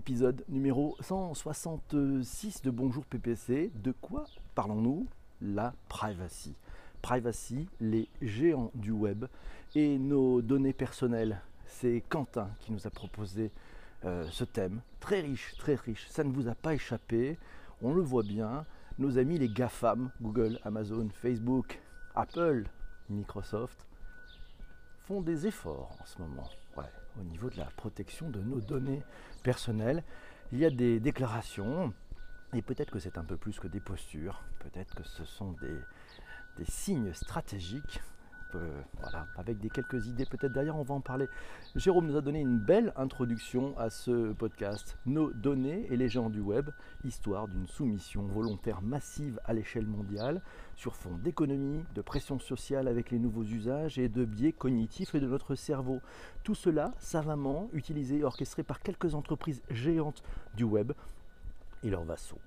épisode numéro 166 de Bonjour PPC. De quoi parlons-nous? La privacy. Privacy, les géants du web et nos données personnelles. C'est Quentin qui nous a proposé euh, ce thème. Très riche, très riche. Ça ne vous a pas échappé. On le voit bien. Nos amis les GAFAM, Google, Amazon, Facebook, Apple, Microsoft, font des efforts en ce moment au niveau de la protection de nos données personnelles. Il y a des déclarations, et peut-être que c'est un peu plus que des postures, peut-être que ce sont des, signes stratégiques voilà, avec des quelques idées peut-être derrière, on va en parler. Jérôme nous a donné une belle introduction à ce podcast. Nos données et les gens du web, histoire d'une soumission volontaire massive à l'échelle mondiale, sur fond d'économie, de pression sociale avec les nouveaux usages et de biais cognitifs et de notre cerveau. Tout cela savamment utilisé et orchestré par quelques entreprises géantes du web et leurs vassaux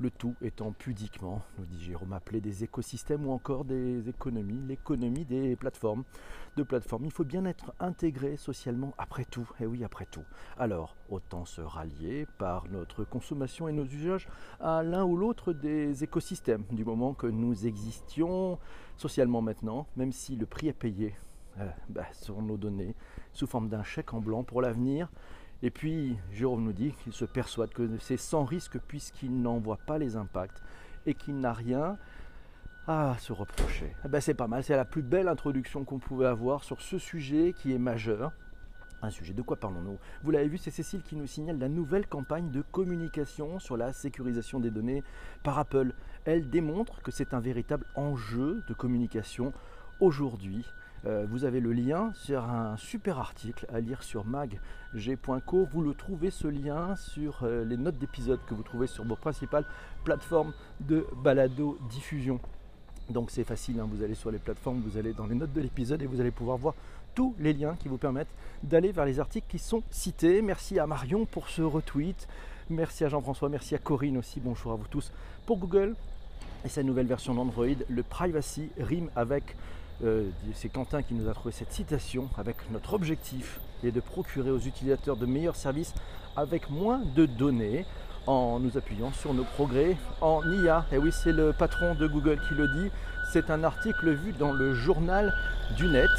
le tout étant pudiquement, nous dit Jérôme, appelé des écosystèmes ou encore des économies, l'économie des plateformes. De plateformes, il faut bien être intégré socialement après tout, et oui après tout. Alors, autant se rallier par notre consommation et nos usages à l'un ou l'autre des écosystèmes, du moment que nous existions socialement maintenant, même si le prix est payé euh, bah, sur nos données sous forme d'un chèque en blanc pour l'avenir et puis, Jérôme nous dit qu'il se persuade que c'est sans risque puisqu'il n'en voit pas les impacts et qu'il n'a rien à se reprocher. Eh ben, c'est pas mal, c'est la plus belle introduction qu'on pouvait avoir sur ce sujet qui est majeur. Un sujet, de quoi parlons-nous? Vous l'avez vu, c'est Cécile qui nous signale la nouvelle campagne de communication sur la sécurisation des données par Apple. Elle démontre que c'est un véritable enjeu de communication aujourd'hui euh, vous avez le lien sur un super article à lire sur mag.g.co. Vous le trouvez ce lien sur euh, les notes d'épisode que vous trouvez sur vos principales plateformes de balado diffusion. Donc c'est facile, hein. vous allez sur les plateformes, vous allez dans les notes de l'épisode et vous allez pouvoir voir tous les liens qui vous permettent d'aller vers les articles qui sont cités. Merci à Marion pour ce retweet. Merci à Jean-François, merci à Corinne aussi. Bonjour à vous tous. Pour Google et sa nouvelle version d'Android, le privacy rime avec euh, c'est Quentin qui nous a trouvé cette citation avec notre objectif est de procurer aux utilisateurs de meilleurs services avec moins de données en nous appuyant sur nos progrès en IA. Et oui, c'est le patron de Google qui le dit. C'est un article vu dans le journal du net.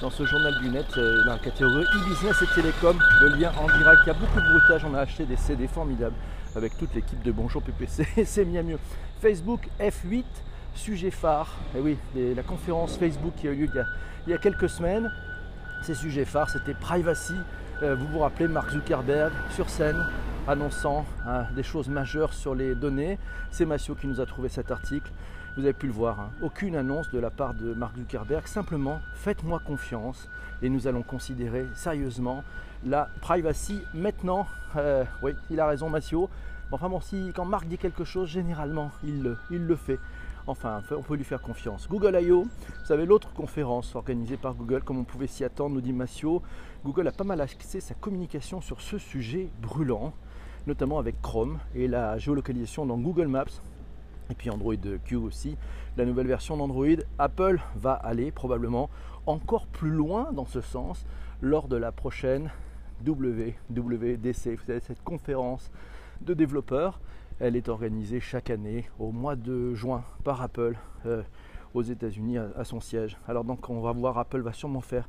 Dans ce journal du net, euh, dans la catégorie e-business et télécom, le lien en direct. Il y a beaucoup de bruitage. On a acheté des CD formidables avec toute l'équipe de Bonjour PPC. c'est mieux mieux. Facebook F8 sujet phare. Eh oui, la conférence Facebook qui a eu lieu il y a, quelques semaines, ces sujets phares, c'était privacy. Euh, vous vous rappelez Mark Zuckerberg sur scène annonçant hein, des choses majeures sur les données. C'est Massio qui nous a trouvé cet article. Vous avez pu le voir, hein. aucune annonce de la part de Mark Zuckerberg, simplement faites-moi confiance et nous allons considérer sérieusement la privacy maintenant. Euh, oui, il a raison Massio. Enfin bon, si quand Marc dit quelque chose, généralement il le fait. Enfin, on peut lui faire confiance. Google I.O., vous savez, l'autre conférence organisée par Google, comme on pouvait s'y attendre, nous dit Massio, Google a pas mal axé sa communication sur ce sujet brûlant, notamment avec Chrome et la géolocalisation dans Google Maps, et puis Android Q aussi, la nouvelle version d'Android. Apple va aller probablement encore plus loin dans ce sens lors de la prochaine WWDC, vous cette conférence de développeurs. Elle est organisée chaque année au mois de juin par Apple euh, aux États-Unis à, son siège. Alors donc on va voir, Apple va sûrement faire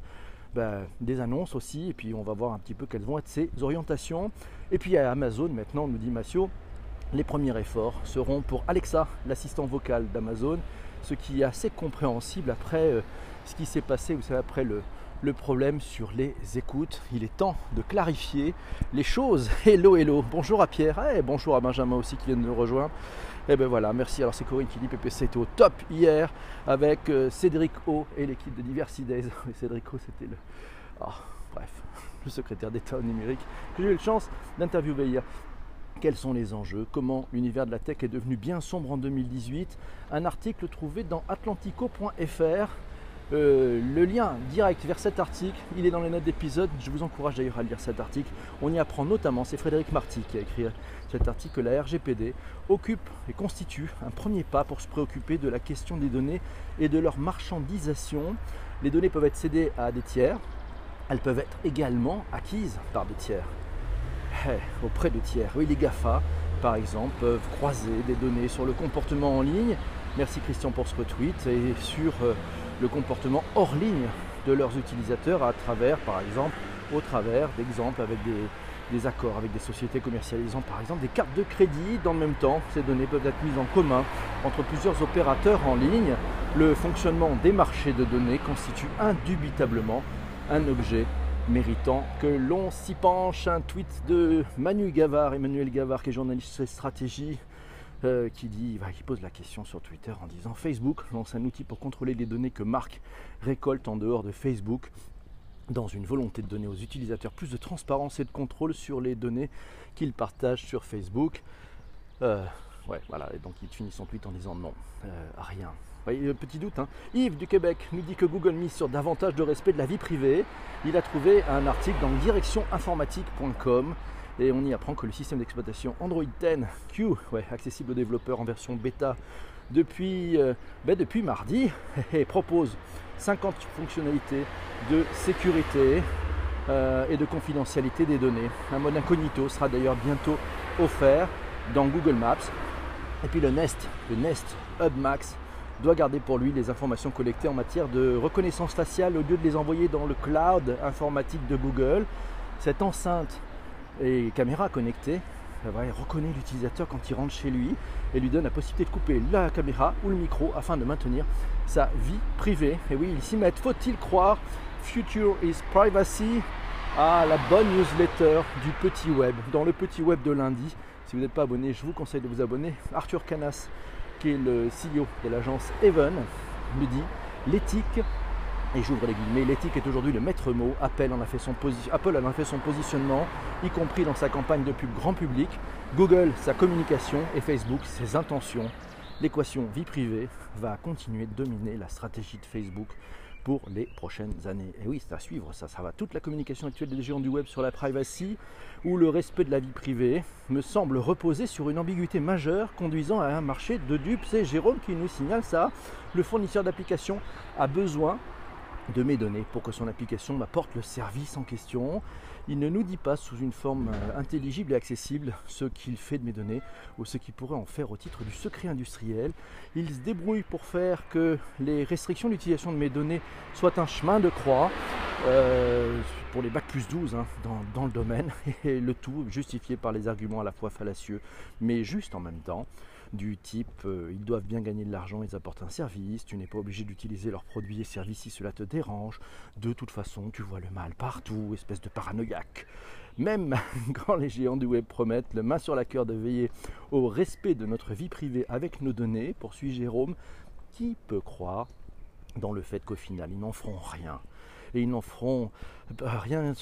ben, des annonces aussi, et puis on va voir un petit peu quelles vont être ses orientations. Et puis à Amazon maintenant, nous dit Massio, les premiers efforts seront pour Alexa, l'assistant vocal d'Amazon, ce qui est assez compréhensible après euh, ce qui s'est passé, vous savez, après le, le problème sur les écoutes. Il est temps de clarifier les choses. Hello, hello. Bonjour à Pierre. eh, bonjour à Benjamin aussi qui vient de nous rejoindre. Et eh ben voilà, merci. Alors c'est Corinne qui dit PPC était au top hier avec euh, Cédric O et l'équipe de Diversity. Cédric O, c'était le. Oh, bref, le secrétaire d'État au numérique j'ai eu la chance d'interviewer hier. Quels sont les enjeux? Comment l'univers de la tech est devenu bien sombre en 2018 Un article trouvé dans atlantico.fr euh, le lien direct vers cet article, il est dans les notes d'épisode. Je vous encourage d'ailleurs à lire cet article. On y apprend notamment, c'est Frédéric Marty qui a écrit cet article, que la RGPD occupe et constitue un premier pas pour se préoccuper de la question des données et de leur marchandisation. Les données peuvent être cédées à des tiers, elles peuvent être également acquises par des tiers. eh, auprès de tiers. Oui, les GAFA, par exemple, peuvent croiser des données sur le comportement en ligne. Merci Christian pour ce retweet. Et sur euh, le comportement hors ligne de leurs utilisateurs à travers, par exemple, au travers d'exemples avec des, accords avec des sociétés commercialisant par exemple des cartes de crédit. Dans le même temps, ces données peuvent être mises en commun entre plusieurs opérateurs en ligne. Le fonctionnement des marchés de données constitue indubitablement un objet méritant que l'on s'y penche. Un tweet de Manu Gavard, Emmanuel Gavard, qui est journaliste stratégie, euh, qui dit, qui pose la question sur Twitter en disant Facebook lance un outil pour contrôler les données que Marc récolte en dehors de Facebook dans une volonté de donner aux utilisateurs plus de transparence et de contrôle sur les données qu'ils partagent sur Facebook. Euh, ouais, voilà, et donc il finit son tweet en disant non, euh, rien. petit doute. Hein. Yves du Québec nous dit que Google mise sur davantage de respect de la vie privée. Il a trouvé un article dans directioninformatique.com et on y apprend que le système d'exploitation Android 10 Q, ouais, accessible aux développeurs en version bêta depuis, euh, ben, depuis mardi, propose 50 fonctionnalités de sécurité euh, et de confidentialité des données. Un mode incognito sera d'ailleurs bientôt offert dans Google Maps. Et puis le Nest, le Nest Hub Max doit garder pour lui les informations collectées en matière de reconnaissance faciale au lieu de les envoyer dans le cloud informatique de Google. Cette enceinte et caméra connectée reconnaît l'utilisateur quand il rentre chez lui et lui donne la possibilité de couper la caméra ou le micro afin de maintenir sa vie privée. Et oui, ils s'y mettent. Faut-il croire Future is Privacy? À la bonne newsletter du petit web. Dans le petit web de lundi, si vous n'êtes pas abonné, je vous conseille de vous abonner. Arthur Canas, qui est le CEO de l'agence Even, me dit l'éthique et j'ouvre les guillemets, l'éthique est aujourd'hui le maître mot. Apple en, a fait son positionnement, y compris dans sa campagne de pub grand public. Google, sa communication et Facebook, ses intentions. L'équation vie privée va continuer de dominer la stratégie de Facebook pour les prochaines années. Et oui, c'est à suivre, ça, ça va. Toute la communication actuelle des géants du web sur la privacy ou le respect de la vie privée me semble reposer sur une ambiguïté majeure conduisant à un marché de dupes. C'est Jérôme qui nous signale ça. Le fournisseur d'applications a besoin de mes données pour que son application m'apporte le service en question. Il ne nous dit pas sous une forme euh, intelligible et accessible ce qu'il fait de mes données ou ce qu'il pourrait en faire au titre du secret industriel. Il se débrouille pour faire que les restrictions d'utilisation de mes données soient un chemin de croix euh, pour les bac plus 12 hein, dans, dans le domaine et le tout justifié par les arguments à la fois fallacieux mais juste en même temps du type euh, ils doivent bien gagner de l'argent, ils apportent un service, tu n'es pas obligé d'utiliser leurs produits et services si cela te dérange, de toute façon tu vois le mal partout, espèce de paranoïaque. Même quand les géants du web promettent le main sur la cœur de veiller au respect de notre vie privée avec nos données, poursuit Jérôme, qui peut croire dans le fait qu'au final ils n'en feront rien et ils n'en feront bah, rien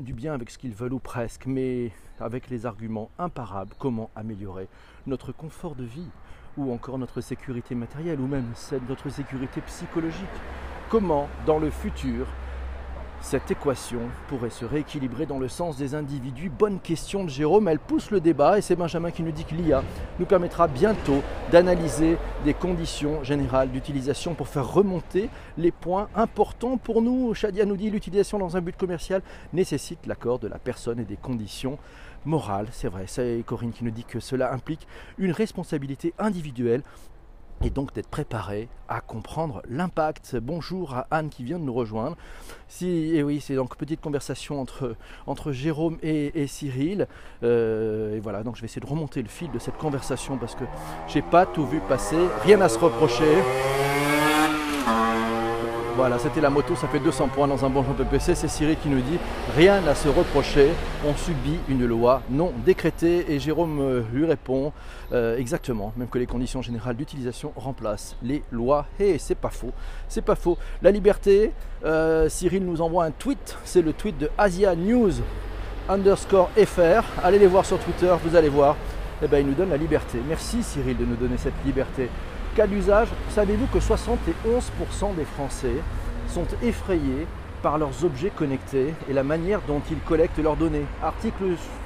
du bien avec ce qu'ils veulent ou presque, mais avec les arguments imparables, comment améliorer notre confort de vie, ou encore notre sécurité matérielle, ou même notre sécurité psychologique? Comment, dans le futur, cette équation pourrait se rééquilibrer dans le sens des individus Bonne question de Jérôme, elle pousse le débat et c'est Benjamin qui nous dit que l'IA nous permettra bientôt d'analyser des conditions générales d'utilisation pour faire remonter les points importants pour nous. Shadia nous dit l'utilisation dans un but commercial nécessite l'accord de la personne et des conditions morales. C'est vrai, c'est Corinne qui nous dit que cela implique une responsabilité individuelle et donc d'être préparé à comprendre l'impact. Bonjour à Anne qui vient de nous rejoindre. Si, et oui, c'est donc petite conversation entre, entre Jérôme et, Cyril. Euh, et voilà, donc je vais essayer de remonter le fil de cette conversation parce que j'ai pas tout vu passer, rien à se reprocher. Voilà, c'était la moto, ça fait 200 points dans un bon jeu PPC. C'est Cyril qui nous dit rien à se reprocher, on subit une loi non décrétée. Et Jérôme euh, lui répond euh, exactement, même que les conditions générales d'utilisation remplacent les lois. Et c'est pas faux, c'est pas faux. La liberté, euh, Cyril nous envoie un tweet, c'est le tweet de Asia News underscore FR. Allez les voir sur Twitter, vous allez voir. Eh ben, il nous donne la liberté. Merci Cyril de nous donner cette liberté. Cas d'usage, savez-vous que 71% des Français sont effrayés par leurs objets connectés et la manière dont ils collectent leurs données? Article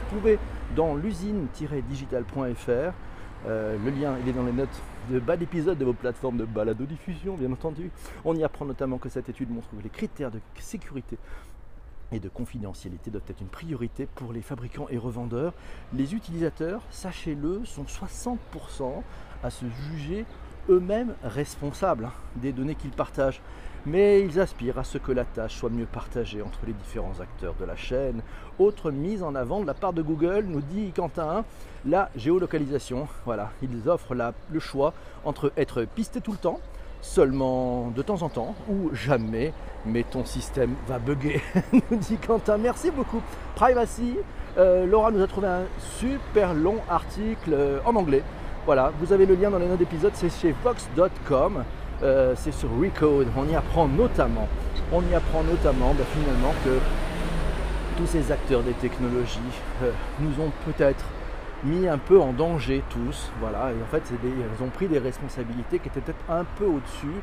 trouvé dans l'usine-digital.fr. Euh, le lien est dans les notes de bas d'épisode de vos plateformes de balado-diffusion, bien entendu. On y apprend notamment que cette étude montre que les critères de sécurité et de confidentialité doivent être une priorité pour les fabricants et revendeurs. Les utilisateurs, sachez-le, sont 60% à se juger eux-mêmes responsables hein, des données qu'ils partagent. Mais ils aspirent à ce que la tâche soit mieux partagée entre les différents acteurs de la chaîne. Autre mise en avant de la part de Google, nous dit Quentin, la géolocalisation. Voilà, ils offrent le choix entre être pisté tout le temps, seulement de temps en temps ou jamais, mais ton système va bugger, nous dit Quentin. Merci beaucoup. Privacy, euh, Laura nous a trouvé un super long article euh, en anglais. Voilà, vous avez le lien dans les notes d'épisode, c'est chez vox.com, euh, c'est sur Recode. On y apprend notamment, on y apprend notamment bah, finalement que tous ces acteurs des technologies nous ont peut-être mis un peu en danger tous. Voilà, et en fait, ils ont pris des responsabilités qui étaient peut-être un peu au-dessus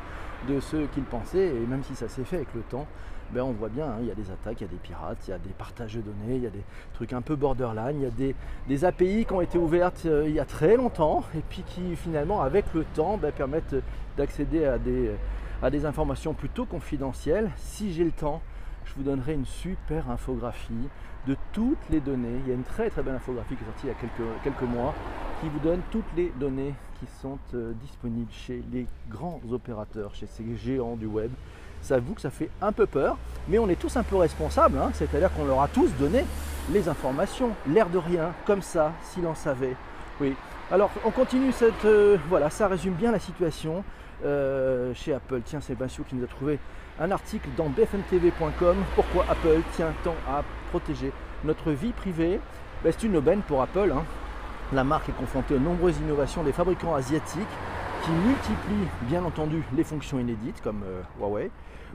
de ce qu'ils pensaient, et même si ça s'est fait avec le temps, ben on voit bien, hein, il y a des attaques, il y a des pirates, il y a des partages de données, il y a des trucs un peu borderline, il y a des, API qui ont été ouvertes euh, il y a très longtemps, et puis qui finalement, avec le temps, ben, permettent d'accéder à des, à des informations plutôt confidentielles. Si j'ai le temps, je vous donnerai une super infographie de toutes les données. Il y a une très très belle infographie qui est sortie il y a quelques, quelques mois qui vous donne toutes les données qui sont euh, disponibles chez les grands opérateurs, chez ces géants du web. Ça avoue que ça fait un peu peur, mais on est tous un peu responsables, hein. c'est-à-dire qu'on leur a tous donné les informations, l'air de rien, comme ça, si l'on savait. Oui. Alors on continue cette. Euh, voilà, ça résume bien la situation euh, chez Apple. Tiens, c'est Bassio qui nous a trouvé un article dans bfmtv.com. Pourquoi Apple tient tant à protéger notre vie privée ben, C'est une aubaine pour Apple. Hein. La marque est confrontée aux nombreuses innovations des fabricants asiatiques qui multiplient bien entendu les fonctions inédites comme euh, Huawei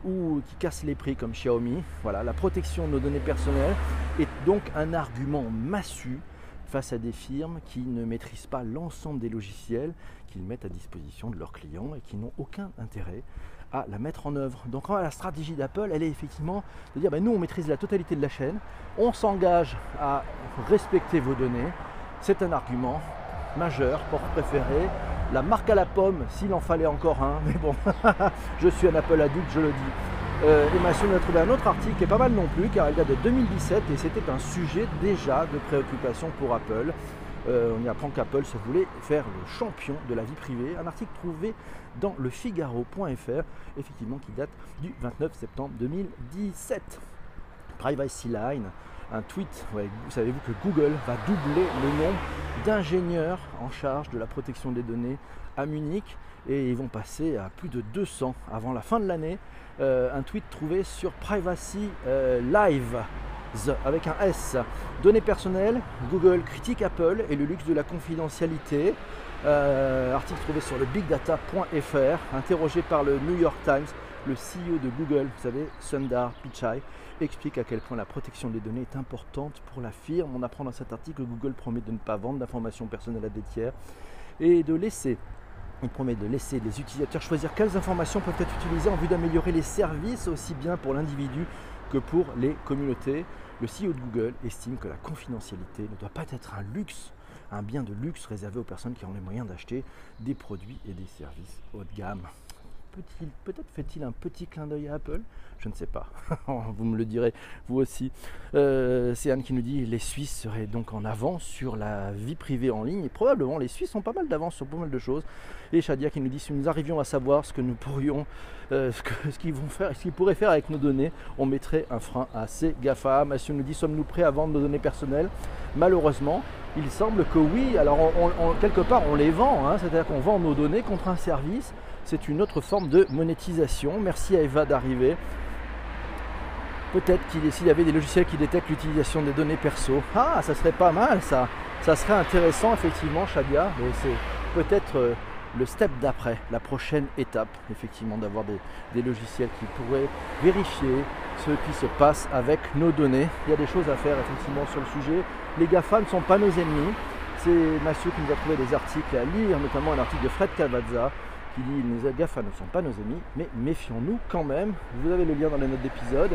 ou qui cassent les prix comme Xiaomi. Voilà, la protection de nos données personnelles est donc un argument massu face à des firmes qui ne maîtrisent pas l'ensemble des logiciels qu'ils mettent à disposition de leurs clients et qui n'ont aucun intérêt à la mettre en œuvre. Donc la stratégie d'Apple, elle est effectivement de dire ben, nous on maîtrise la totalité de la chaîne, on s'engage à respecter vos données. C'est un argument majeur pour préférer la marque à la pomme, s'il en fallait encore un, mais bon, je suis un Apple adulte, je le dis. Euh, et Mathieu a trouvé un autre article qui est pas mal non plus, car il date de 2017 et c'était un sujet déjà de préoccupation pour Apple. Euh, on y apprend qu'Apple se voulait faire le champion de la vie privée. Un article trouvé dans le Figaro.fr, effectivement qui date du 29 septembre 2017. Privacy Line, un tweet, savez-vous que Google va doubler le nombre d'ingénieurs en charge de la protection des données à Munich et ils vont passer à plus de 200 avant la fin de l'année. Euh, un tweet trouvé sur Privacy euh, Live avec un S. Données personnelles, Google critique Apple et le luxe de la confidentialité. Euh, article trouvé sur le bigdata.fr, interrogé par le New York Times, le CEO de Google, vous savez, Sundar Pichai, explique à quel point la protection des données est importante pour la firme. On apprend dans cet article que Google promet de ne pas vendre d'informations personnelles à des tiers et de laisser il promet de laisser les utilisateurs choisir quelles informations peuvent être utilisées en vue d'améliorer les services aussi bien pour l'individu que pour les communautés. Le CEO de Google estime que la confidentialité ne doit pas être un luxe, un bien de luxe réservé aux personnes qui ont les moyens d'acheter des produits et des services haut de gamme. Peut-être fait-il un petit clin d'œil à Apple? Je ne sais pas. vous me le direz vous aussi. Euh, c'est Anne qui nous dit les Suisses seraient donc en avance sur la vie privée en ligne. Et probablement les Suisses ont pas mal d'avance sur pas mal de choses. Et Shadia qui nous dit si nous arrivions à savoir ce que nous pourrions, euh, ce qu'ils vont faire, qu'ils pourraient faire avec nos données, on mettrait un frein à ces GAFA. Mathieu nous dit sommes-nous prêts à vendre nos données personnelles? Malheureusement, il semble que oui. Alors quelque part on les vend, hein. c'est-à-dire qu'on vend nos données contre un service c'est une autre forme de monétisation. Merci à Eva d'arriver. Peut-être qu'il s'il y avait des logiciels qui détectent l'utilisation des données perso. Ah, ça serait pas mal ça. Ça serait intéressant effectivement, Shadia. Mais c'est peut-être euh, le step d'après, la prochaine étape, effectivement, d'avoir des, logiciels qui pourraient vérifier ce qui se passe avec nos données. Il y a des choses à faire effectivement sur le sujet. Les GAFA ne sont pas nos ennemis. C'est Mathieu qui nous a trouvé des articles à lire, notamment un article de Fred Cavazza qui dit les GAFA ne sont pas nos amis, mais méfions-nous quand même. Vous avez le lien dans les notes d'épisode.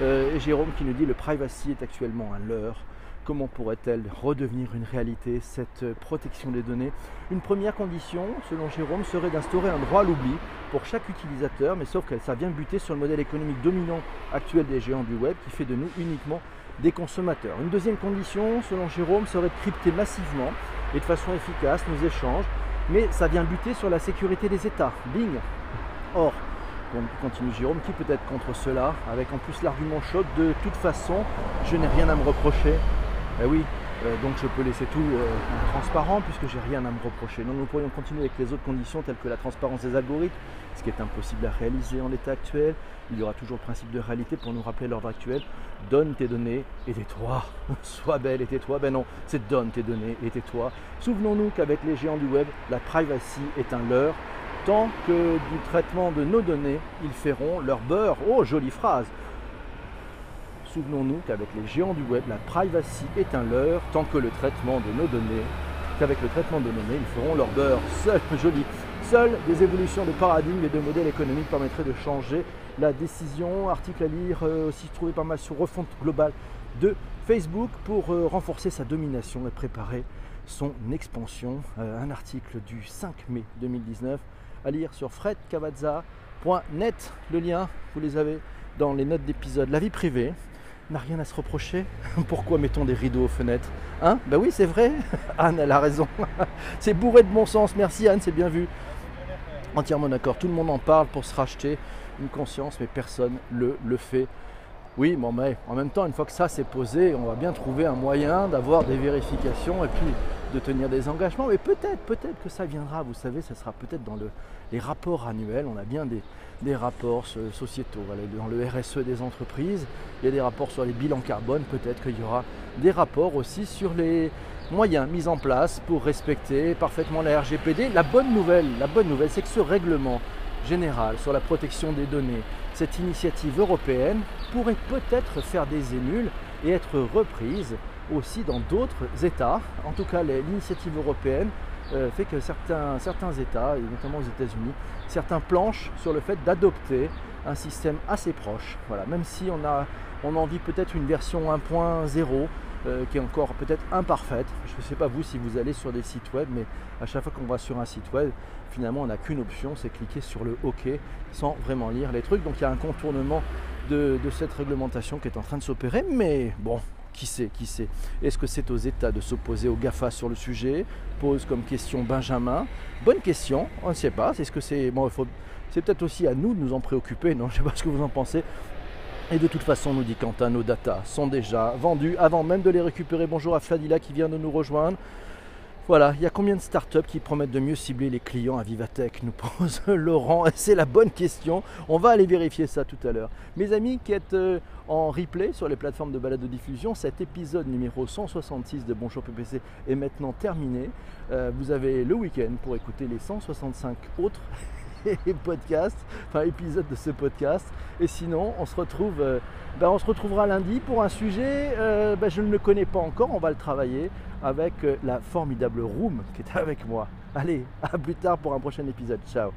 Euh, et Jérôme qui nous dit le privacy est actuellement un leurre. Comment pourrait-elle redevenir une réalité, cette protection des données? Une première condition, selon Jérôme, serait d'instaurer un droit à l'oubli pour chaque utilisateur, mais sauf que ça vient buter sur le modèle économique dominant actuel des géants du web qui fait de nous uniquement des consommateurs. Une deuxième condition, selon Jérôme, serait de crypter massivement et de façon efficace nos échanges, mais ça vient buter sur la sécurité des États. Bing Or, continue Jérôme, qui peut être contre cela, avec en plus l'argument chaud de toute façon, je n'ai rien à me reprocher. Eh oui, euh, donc je peux laisser tout euh, transparent puisque j'ai rien à me reprocher. Donc nous pourrions continuer avec les autres conditions telles que la transparence des algorithmes, ce qui est impossible à réaliser en l'état actuel. Il y aura toujours le principe de réalité pour nous rappeler l'ordre actuel. Donne tes données et tais-toi. Sois belle et tais-toi. Ben non, c'est donne tes données et tais-toi. Souvenons-nous qu'avec les géants du web, la privacy est un leurre. Tant que du traitement de nos données, ils feront leur beurre. Oh, jolie phrase. Souvenons-nous qu'avec les géants du web, la privacy est un leurre tant que le traitement de nos données, qu'avec le traitement de nos données, ils feront leur beurre. Seul, joli. Seules des évolutions de paradigme et de modèles économiques permettraient de changer la décision. Article à lire euh, aussi trouvé pas mal sur refonte globale de Facebook pour euh, renforcer sa domination et préparer son expansion. Euh, un article du 5 mai 2019 à lire sur fredcavazza.net. Le lien, vous les avez dans les notes d'épisode. La vie privée, n'a rien à se reprocher. Pourquoi mettons des rideaux aux fenêtres? Hein? Ben oui, c'est vrai. Anne, elle a raison. c'est bourré de bon sens. Merci Anne, c'est bien vu. Entièrement d'accord. Tout le monde en parle pour se racheter une conscience, mais personne le, le fait. Oui, bon, mais en même temps, une fois que ça s'est posé, on va bien trouver un moyen d'avoir des vérifications et puis de tenir des engagements. Mais peut-être, peut-être que ça viendra. Vous savez, ça sera peut-être dans le, les rapports annuels. On a bien des, des rapports sociétaux. dans le RSE des entreprises, il y a des rapports sur les bilans carbone. Peut-être qu'il y aura des rapports aussi sur les moyens mis en place pour respecter parfaitement la RGPD. La bonne nouvelle, la bonne nouvelle, c'est que ce règlement général sur la protection des données, cette initiative européenne pourrait peut-être faire des émules et être reprise aussi dans d'autres États. En tout cas, l'initiative européenne euh, fait que certains, certains États, et notamment aux États-Unis, certains planchent sur le fait d'adopter un système assez proche. Voilà, même si on a, on en peut-être une version 1.0 euh, qui est encore peut-être imparfaite. Je ne sais pas vous si vous allez sur des sites web, mais à chaque fois qu'on va sur un site web, finalement on n'a qu'une option, c'est cliquer sur le OK sans vraiment lire les trucs. Donc il y a un contournement de cette réglementation qui est en train de s'opérer, mais bon, qui sait, qui sait Est-ce que c'est aux États de s'opposer aux GAFA sur le sujet? Pose comme question Benjamin. Bonne question, on ne sait pas. Est-ce c'est. Bon, faut... peut-être aussi à nous de nous en préoccuper, non? Je ne sais pas ce que vous en pensez. Et de toute façon, nous dit Quentin, nos data sont déjà vendus avant même de les récupérer. Bonjour à Fadila qui vient de nous rejoindre. Voilà, il y a combien de startups qui promettent de mieux cibler les clients à Vivatech nous pose Laurent. C'est la bonne question. On va aller vérifier ça tout à l'heure. Mes amis qui êtes euh, en replay sur les plateformes de balade de diffusion, cet épisode numéro 166 de Bonjour PPC est maintenant terminé. Euh, vous avez le week-end pour écouter les 165 autres podcasts, enfin épisodes de ce podcast. Et sinon, on se retrouve, euh, ben, on se retrouvera lundi pour un sujet. Ben, je ne le connais pas encore. On va le travailler avec euh, la formidable Room qui est avec moi. Allez, à plus tard pour un prochain épisode. Ciao